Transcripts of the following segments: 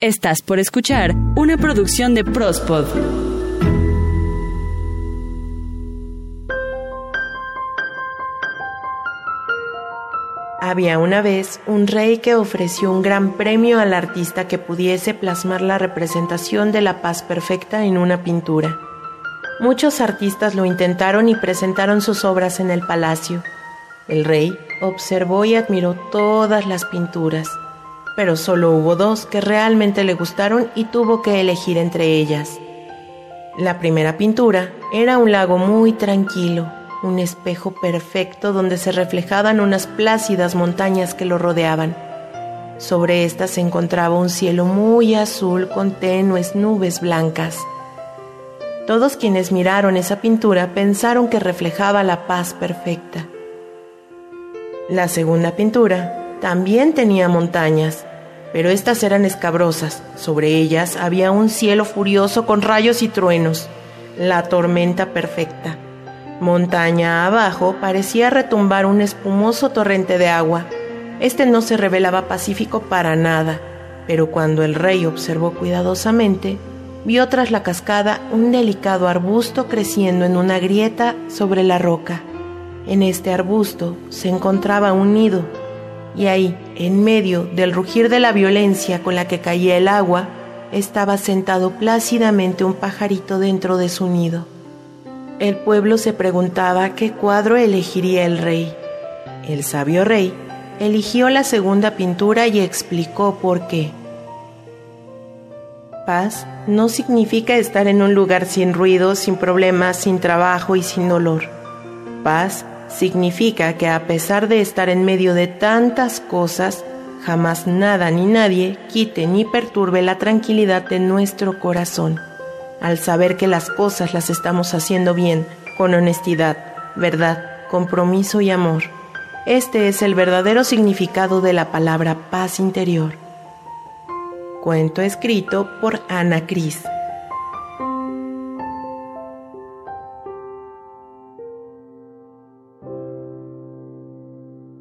Estás por escuchar una producción de Prospod. Había una vez un rey que ofreció un gran premio al artista que pudiese plasmar la representación de la paz perfecta en una pintura. Muchos artistas lo intentaron y presentaron sus obras en el palacio. El rey observó y admiró todas las pinturas pero solo hubo dos que realmente le gustaron y tuvo que elegir entre ellas. La primera pintura era un lago muy tranquilo, un espejo perfecto donde se reflejaban unas plácidas montañas que lo rodeaban. Sobre estas se encontraba un cielo muy azul con tenues nubes blancas. Todos quienes miraron esa pintura pensaron que reflejaba la paz perfecta. La segunda pintura también tenía montañas, pero estas eran escabrosas. Sobre ellas había un cielo furioso con rayos y truenos, la tormenta perfecta. Montaña abajo parecía retumbar un espumoso torrente de agua. Este no se revelaba pacífico para nada, pero cuando el rey observó cuidadosamente, vio tras la cascada un delicado arbusto creciendo en una grieta sobre la roca. En este arbusto se encontraba un nido y ahí, en medio del rugir de la violencia con la que caía el agua, estaba sentado plácidamente un pajarito dentro de su nido. El pueblo se preguntaba qué cuadro elegiría el rey. El sabio rey eligió la segunda pintura y explicó por qué. Paz no significa estar en un lugar sin ruido, sin problemas, sin trabajo y sin dolor. Paz significa que a pesar de estar en medio de tantas cosas, jamás nada ni nadie quite ni perturbe la tranquilidad de nuestro corazón, al saber que las cosas las estamos haciendo bien, con honestidad, verdad, compromiso y amor. Este es el verdadero significado de la palabra paz interior. Cuento escrito por Ana Cris.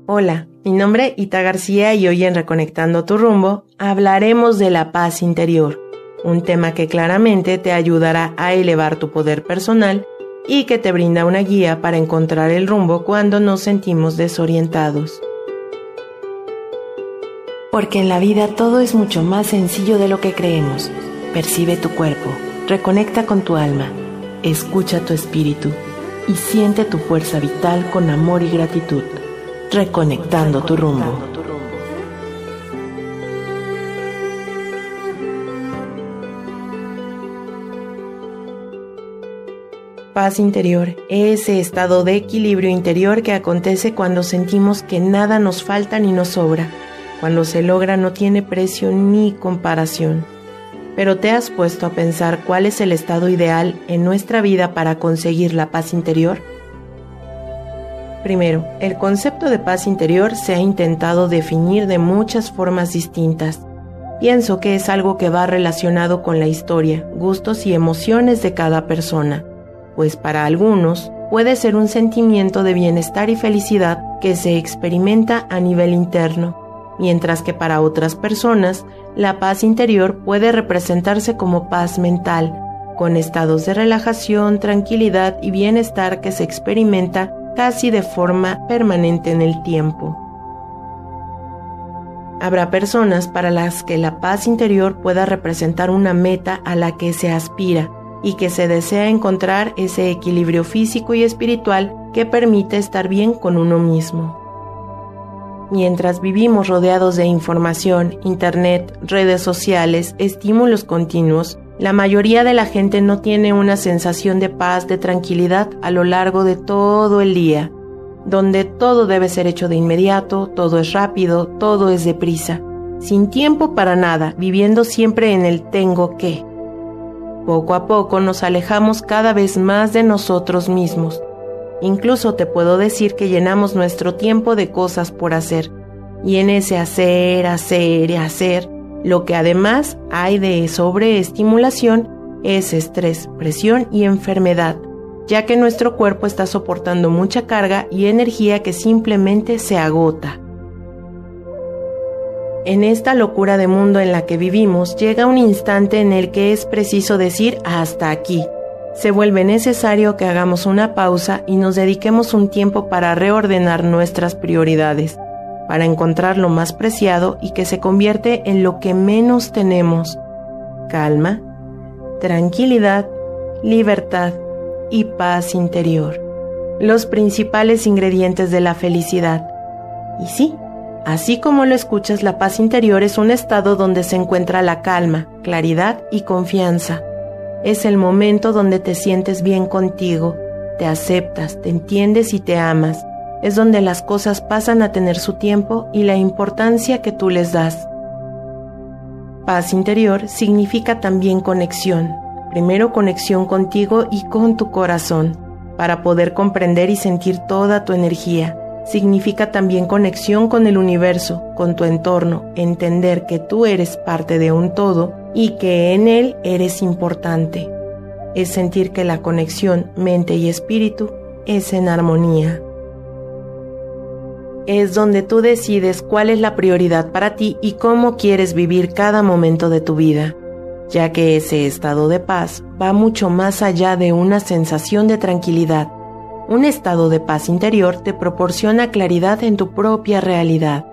Hola, mi nombre es Ita García y hoy en Reconectando tu rumbo hablaremos de la paz interior, un tema que claramente te ayudará a elevar tu poder personal y que te brinda una guía para encontrar el rumbo cuando nos sentimos desorientados. Porque en la vida todo es mucho más sencillo de lo que creemos. Percibe tu cuerpo, reconecta con tu alma, escucha tu espíritu y siente tu fuerza vital con amor y gratitud. Reconectando tu rumbo. Paz interior, ese estado de equilibrio interior que acontece cuando sentimos que nada nos falta ni nos sobra. Cuando se logra no tiene precio ni comparación. Pero te has puesto a pensar cuál es el estado ideal en nuestra vida para conseguir la paz interior? Primero, el concepto de paz interior se ha intentado definir de muchas formas distintas. Pienso que es algo que va relacionado con la historia, gustos y emociones de cada persona, pues para algunos puede ser un sentimiento de bienestar y felicidad que se experimenta a nivel interno, mientras que para otras personas la paz interior puede representarse como paz mental, con estados de relajación, tranquilidad y bienestar que se experimenta casi de forma permanente en el tiempo. Habrá personas para las que la paz interior pueda representar una meta a la que se aspira y que se desea encontrar ese equilibrio físico y espiritual que permite estar bien con uno mismo. Mientras vivimos rodeados de información, internet, redes sociales, estímulos continuos, la mayoría de la gente no tiene una sensación de paz, de tranquilidad a lo largo de todo el día, donde todo debe ser hecho de inmediato, todo es rápido, todo es deprisa, sin tiempo para nada, viviendo siempre en el tengo que. Poco a poco nos alejamos cada vez más de nosotros mismos. Incluso te puedo decir que llenamos nuestro tiempo de cosas por hacer, y en ese hacer, hacer y hacer, lo que además hay de sobreestimulación es estrés, presión y enfermedad, ya que nuestro cuerpo está soportando mucha carga y energía que simplemente se agota. En esta locura de mundo en la que vivimos llega un instante en el que es preciso decir hasta aquí. Se vuelve necesario que hagamos una pausa y nos dediquemos un tiempo para reordenar nuestras prioridades, para encontrar lo más preciado y que se convierte en lo que menos tenemos. Calma, tranquilidad, libertad y paz interior. Los principales ingredientes de la felicidad. Y sí, así como lo escuchas, la paz interior es un estado donde se encuentra la calma, claridad y confianza. Es el momento donde te sientes bien contigo, te aceptas, te entiendes y te amas. Es donde las cosas pasan a tener su tiempo y la importancia que tú les das. Paz interior significa también conexión. Primero conexión contigo y con tu corazón, para poder comprender y sentir toda tu energía. Significa también conexión con el universo, con tu entorno, entender que tú eres parte de un todo y que en él eres importante. Es sentir que la conexión mente y espíritu es en armonía es donde tú decides cuál es la prioridad para ti y cómo quieres vivir cada momento de tu vida, ya que ese estado de paz va mucho más allá de una sensación de tranquilidad. Un estado de paz interior te proporciona claridad en tu propia realidad.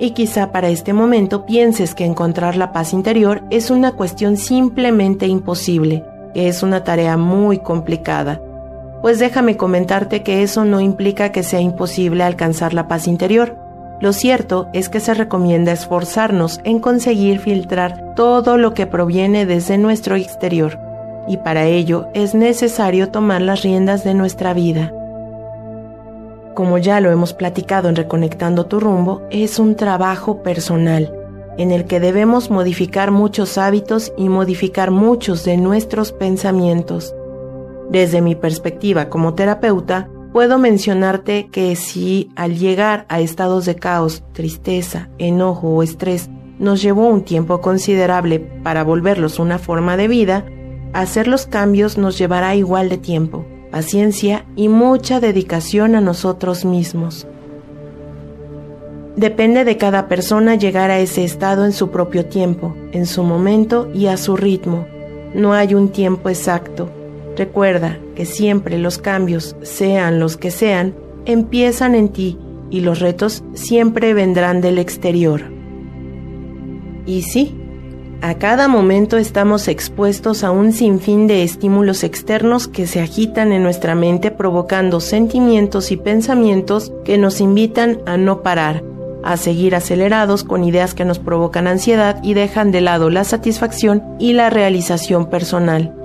Y quizá para este momento pienses que encontrar la paz interior es una cuestión simplemente imposible, que es una tarea muy complicada pues déjame comentarte que eso no implica que sea imposible alcanzar la paz interior. Lo cierto es que se recomienda esforzarnos en conseguir filtrar todo lo que proviene desde nuestro exterior, y para ello es necesario tomar las riendas de nuestra vida. Como ya lo hemos platicado en Reconectando tu rumbo, es un trabajo personal, en el que debemos modificar muchos hábitos y modificar muchos de nuestros pensamientos. Desde mi perspectiva como terapeuta, puedo mencionarte que si al llegar a estados de caos, tristeza, enojo o estrés nos llevó un tiempo considerable para volverlos una forma de vida, hacer los cambios nos llevará igual de tiempo, paciencia y mucha dedicación a nosotros mismos. Depende de cada persona llegar a ese estado en su propio tiempo, en su momento y a su ritmo. No hay un tiempo exacto Recuerda que siempre los cambios, sean los que sean, empiezan en ti y los retos siempre vendrán del exterior. Y sí, a cada momento estamos expuestos a un sinfín de estímulos externos que se agitan en nuestra mente provocando sentimientos y pensamientos que nos invitan a no parar, a seguir acelerados con ideas que nos provocan ansiedad y dejan de lado la satisfacción y la realización personal.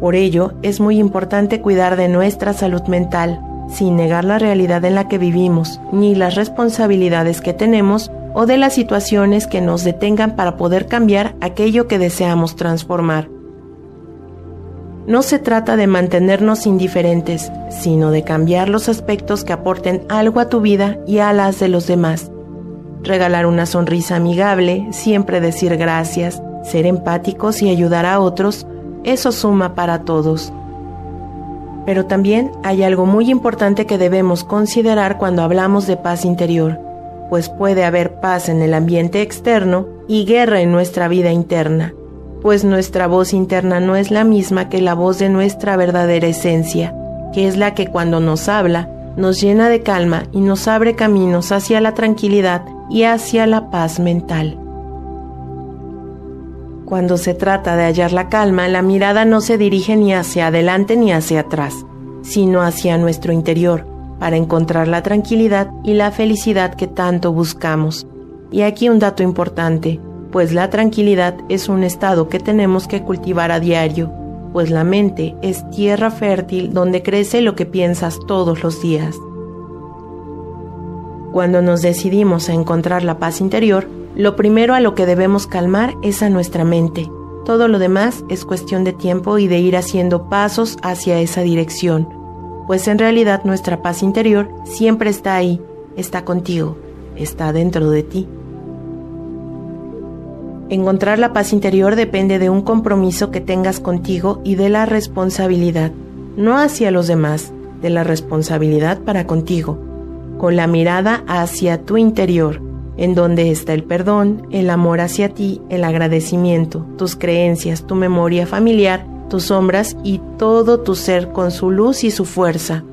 Por ello, es muy importante cuidar de nuestra salud mental, sin negar la realidad en la que vivimos, ni las responsabilidades que tenemos o de las situaciones que nos detengan para poder cambiar aquello que deseamos transformar. No se trata de mantenernos indiferentes, sino de cambiar los aspectos que aporten algo a tu vida y a las de los demás. Regalar una sonrisa amigable, siempre decir gracias, ser empáticos y ayudar a otros eso suma para todos. Pero también hay algo muy importante que debemos considerar cuando hablamos de paz interior, pues puede haber paz en el ambiente externo y guerra en nuestra vida interna, pues nuestra voz interna no es la misma que la voz de nuestra verdadera esencia, que es la que cuando nos habla nos llena de calma y nos abre caminos hacia la tranquilidad y hacia la paz mental. Cuando se trata de hallar la calma, la mirada no se dirige ni hacia adelante ni hacia atrás, sino hacia nuestro interior, para encontrar la tranquilidad y la felicidad que tanto buscamos. Y aquí un dato importante, pues la tranquilidad es un estado que tenemos que cultivar a diario, pues la mente es tierra fértil donde crece lo que piensas todos los días. Cuando nos decidimos a encontrar la paz interior, lo primero a lo que debemos calmar es a nuestra mente. Todo lo demás es cuestión de tiempo y de ir haciendo pasos hacia esa dirección, pues en realidad nuestra paz interior siempre está ahí, está contigo, está dentro de ti. Encontrar la paz interior depende de un compromiso que tengas contigo y de la responsabilidad, no hacia los demás, de la responsabilidad para contigo, con la mirada hacia tu interior en donde está el perdón, el amor hacia ti, el agradecimiento, tus creencias, tu memoria familiar, tus sombras y todo tu ser con su luz y su fuerza.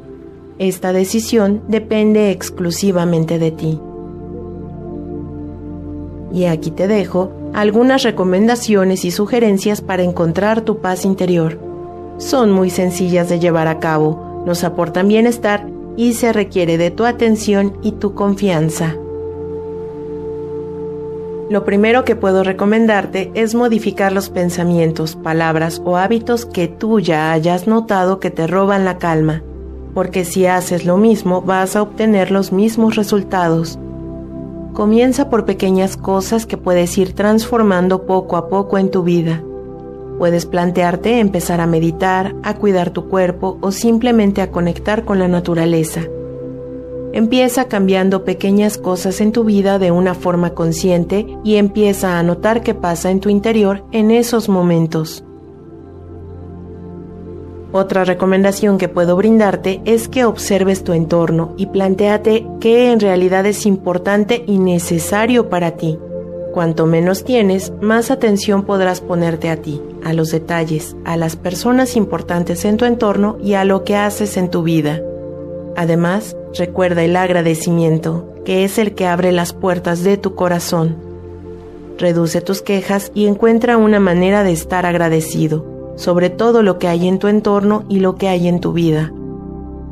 Esta decisión depende exclusivamente de ti. Y aquí te dejo algunas recomendaciones y sugerencias para encontrar tu paz interior. Son muy sencillas de llevar a cabo, nos aportan bienestar y se requiere de tu atención y tu confianza. Lo primero que puedo recomendarte es modificar los pensamientos, palabras o hábitos que tú ya hayas notado que te roban la calma, porque si haces lo mismo vas a obtener los mismos resultados. Comienza por pequeñas cosas que puedes ir transformando poco a poco en tu vida. Puedes plantearte empezar a meditar, a cuidar tu cuerpo o simplemente a conectar con la naturaleza. Empieza cambiando pequeñas cosas en tu vida de una forma consciente y empieza a notar qué pasa en tu interior en esos momentos. Otra recomendación que puedo brindarte es que observes tu entorno y planteate qué en realidad es importante y necesario para ti. Cuanto menos tienes, más atención podrás ponerte a ti, a los detalles, a las personas importantes en tu entorno y a lo que haces en tu vida. Además, recuerda el agradecimiento, que es el que abre las puertas de tu corazón. Reduce tus quejas y encuentra una manera de estar agradecido sobre todo lo que hay en tu entorno y lo que hay en tu vida.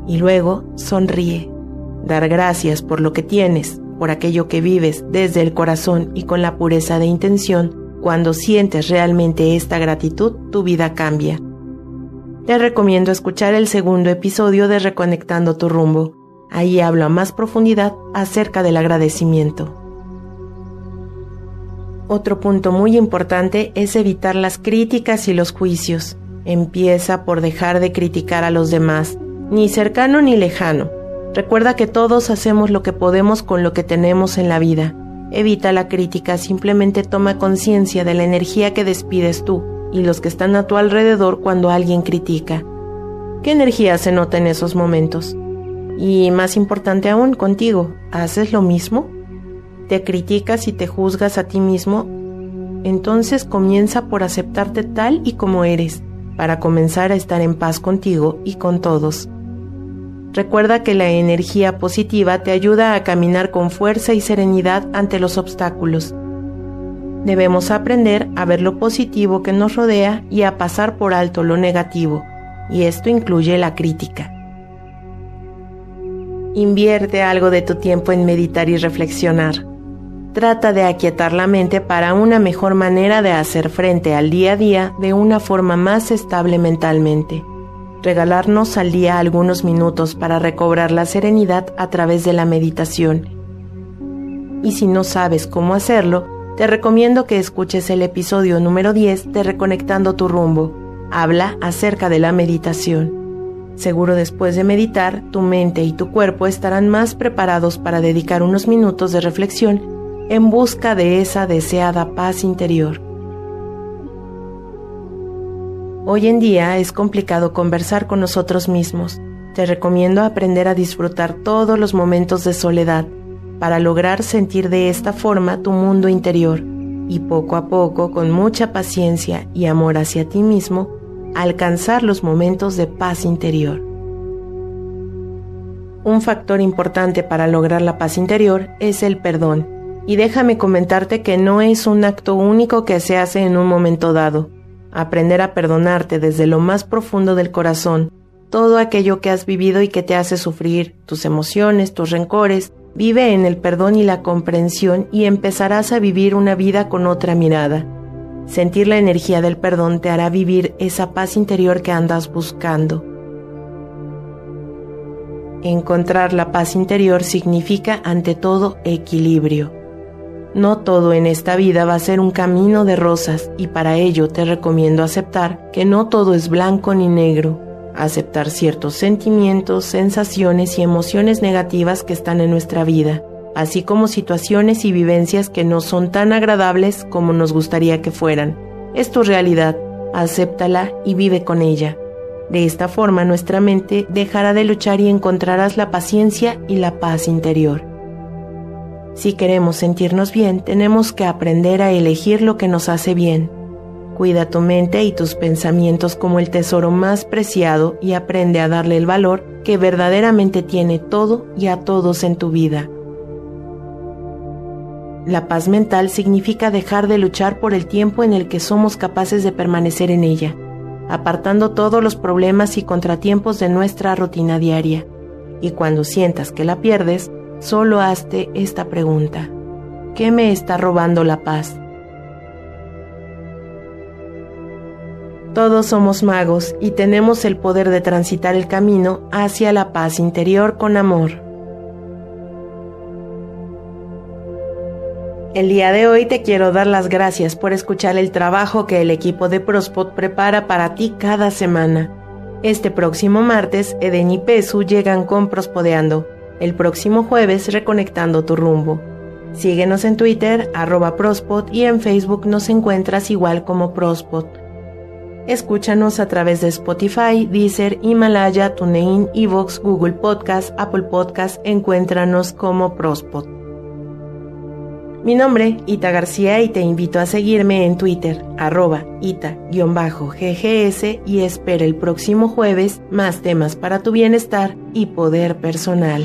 Y luego sonríe. Dar gracias por lo que tienes, por aquello que vives desde el corazón y con la pureza de intención. Cuando sientes realmente esta gratitud, tu vida cambia te recomiendo escuchar el segundo episodio de Reconectando tu rumbo. Ahí hablo a más profundidad acerca del agradecimiento. Otro punto muy importante es evitar las críticas y los juicios. Empieza por dejar de criticar a los demás, ni cercano ni lejano. Recuerda que todos hacemos lo que podemos con lo que tenemos en la vida. Evita la crítica, simplemente toma conciencia de la energía que despides tú y los que están a tu alrededor cuando alguien critica. ¿Qué energía se nota en esos momentos? Y más importante aún, contigo, ¿haces lo mismo? ¿Te criticas y te juzgas a ti mismo? Entonces comienza por aceptarte tal y como eres, para comenzar a estar en paz contigo y con todos. Recuerda que la energía positiva te ayuda a caminar con fuerza y serenidad ante los obstáculos Debemos aprender a ver lo positivo que nos rodea y a pasar por alto lo negativo, y esto incluye la crítica. Invierte algo de tu tiempo en meditar y reflexionar. Trata de aquietar la mente para una mejor manera de hacer frente al día a día de una forma más estable mentalmente. Regalarnos al día algunos minutos para recobrar la serenidad a través de la meditación. Y si no sabes cómo hacerlo, te recomiendo que escuches el episodio número 10 de Reconectando tu rumbo. Habla acerca de la meditación. Seguro después de meditar, tu mente y tu cuerpo estarán más preparados para dedicar unos minutos de reflexión en busca de esa deseada paz interior. Hoy en día es complicado conversar con nosotros mismos. Te recomiendo aprender a disfrutar todos los momentos de soledad para lograr sentir de esta forma tu mundo interior y poco a poco, con mucha paciencia y amor hacia ti mismo, alcanzar los momentos de paz interior. Un factor importante para lograr la paz interior es el perdón, y déjame comentarte que no es un acto único que se hace en un momento dado. Aprender a perdonarte desde lo más profundo del corazón, todo aquello que has vivido y que te hace sufrir, tus emociones, tus rencores, Vive en el perdón y la comprensión y empezarás a vivir una vida con otra mirada. Sentir la energía del perdón te hará vivir esa paz interior que andas buscando. Encontrar la paz interior significa ante todo equilibrio. No todo en esta vida va a ser un camino de rosas y para ello te recomiendo aceptar que no todo es blanco ni negro aceptar ciertos sentimientos, sensaciones y emociones negativas que están en nuestra vida, así como situaciones y vivencias que no son tan agradables como nos gustaría que fueran. Es tu realidad, acéptala y vive con ella. De esta forma nuestra mente dejará de luchar y encontrarás la paciencia y la paz interior. Si queremos sentirnos bien, tenemos que aprender a elegir lo que nos hace bien. Cuida tu mente y tus pensamientos como el tesoro más preciado y aprende a darle el valor que verdaderamente tiene todo y a todos en tu vida. La paz mental significa dejar de luchar por el tiempo en el que somos capaces de permanecer en ella, apartando todos los problemas y contratiempos de nuestra rutina diaria. Y cuando sientas que la pierdes, solo hazte esta pregunta. ¿Qué me está robando la paz? Todos somos magos y tenemos el poder de transitar el camino hacia la paz interior con amor. El día de hoy te quiero dar las gracias por escuchar el trabajo que el equipo de Prospot prepara para ti cada semana. Este próximo martes, Eden y Pesu llegan con Prospodeando. El próximo jueves, Reconectando tu rumbo. Síguenos en Twitter, arroba Prospot, y en Facebook nos encuentras igual como Prospot. Escúchanos a través de Spotify, Deezer, Himalaya, TuneIn, Evox, Google Podcast, Apple Podcast. Encuéntranos como Prospot. Mi nombre, Ita García, y te invito a seguirme en Twitter, arroba ita-ggs, y espera el próximo jueves más temas para tu bienestar y poder personal.